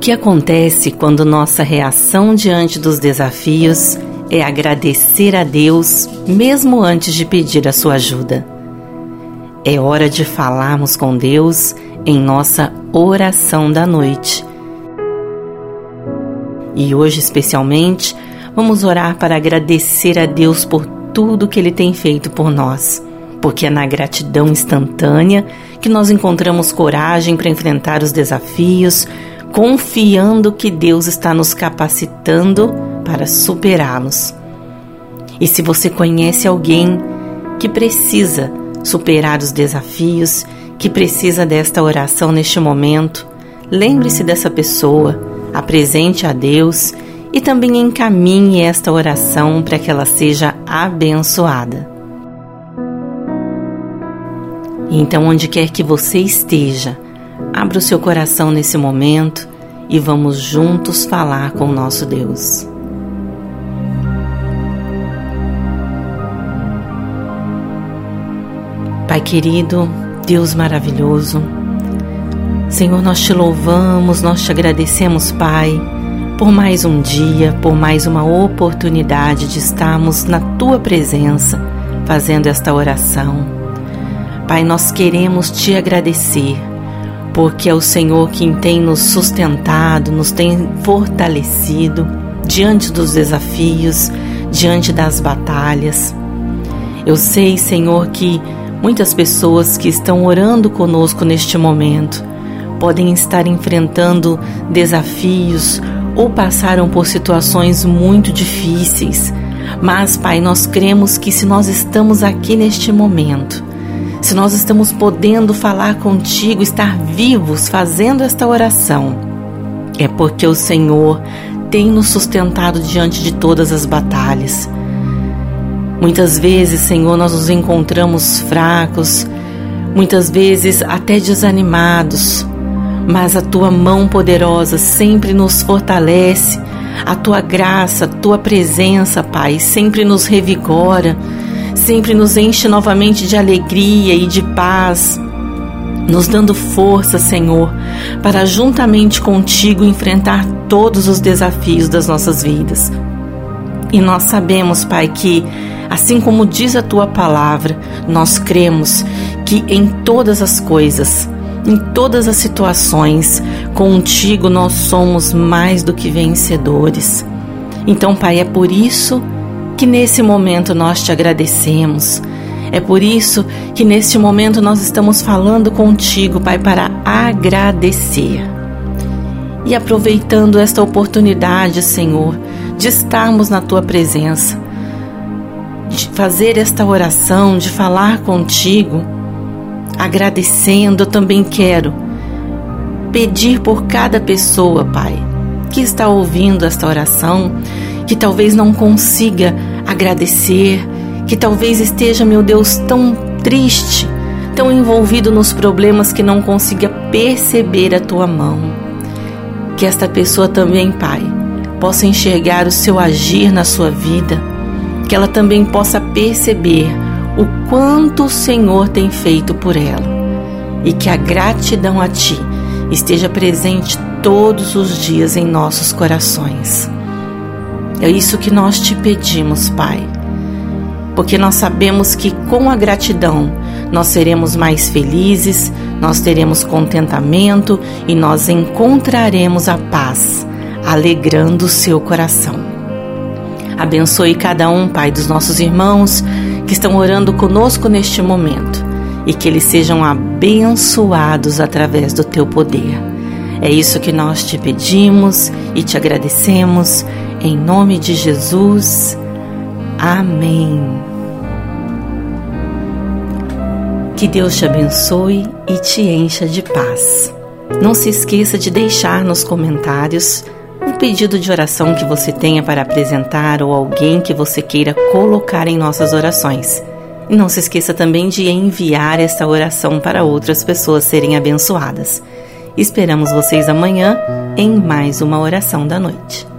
que acontece quando nossa reação diante dos desafios é agradecer a Deus mesmo antes de pedir a sua ajuda? É hora de falarmos com Deus em nossa oração da noite. E hoje, especialmente, vamos orar para agradecer a Deus por tudo que Ele tem feito por nós, porque é na gratidão instantânea que nós encontramos coragem para enfrentar os desafios, confiando que Deus está nos capacitando para superá-los. E se você conhece alguém que precisa superar os desafios, que precisa desta oração neste momento, lembre-se dessa pessoa, apresente a Deus e também encaminhe esta oração para que ela seja abençoada. Então, onde quer que você esteja, abra o seu coração nesse momento e vamos juntos falar com o nosso Deus. Pai querido, Deus maravilhoso, Senhor, nós te louvamos, nós te agradecemos, Pai, por mais um dia, por mais uma oportunidade de estarmos na tua presença fazendo esta oração. Pai, nós queremos te agradecer, porque é o Senhor quem tem nos sustentado, nos tem fortalecido diante dos desafios, diante das batalhas. Eu sei, Senhor, que Muitas pessoas que estão orando conosco neste momento podem estar enfrentando desafios ou passaram por situações muito difíceis. Mas, Pai, nós cremos que se nós estamos aqui neste momento, se nós estamos podendo falar contigo, estar vivos fazendo esta oração, é porque o Senhor tem nos sustentado diante de todas as batalhas. Muitas vezes, Senhor, nós nos encontramos fracos, muitas vezes até desanimados, mas a tua mão poderosa sempre nos fortalece, a tua graça, a tua presença, Pai, sempre nos revigora, sempre nos enche novamente de alegria e de paz, nos dando força, Senhor, para juntamente contigo enfrentar todos os desafios das nossas vidas. E nós sabemos, Pai, que assim como diz a tua palavra, nós cremos que em todas as coisas, em todas as situações, contigo nós somos mais do que vencedores. Então, Pai, é por isso que nesse momento nós te agradecemos. É por isso que neste momento nós estamos falando contigo, Pai, para agradecer. E aproveitando esta oportunidade, Senhor, de estarmos na tua presença, de fazer esta oração, de falar contigo, agradecendo, eu também quero pedir por cada pessoa, Pai, que está ouvindo esta oração, que talvez não consiga agradecer, que talvez esteja, meu Deus, tão triste, tão envolvido nos problemas que não consiga perceber a tua mão. Que esta pessoa também, Pai, possa enxergar o seu agir na sua vida, que ela também possa perceber o quanto o Senhor tem feito por ela e que a gratidão a Ti esteja presente todos os dias em nossos corações. É isso que nós te pedimos, Pai, porque nós sabemos que com a gratidão nós seremos mais felizes, nós teremos contentamento e nós encontraremos a paz alegrando o seu coração. Abençoe cada um, Pai, dos nossos irmãos que estão orando conosco neste momento e que eles sejam abençoados através do teu poder. É isso que nós te pedimos e te agradecemos. Em nome de Jesus. Amém. Que Deus te abençoe e te encha de paz. Não se esqueça de deixar nos comentários um pedido de oração que você tenha para apresentar ou alguém que você queira colocar em nossas orações. E não se esqueça também de enviar esta oração para outras pessoas serem abençoadas. Esperamos vocês amanhã em mais uma oração da noite.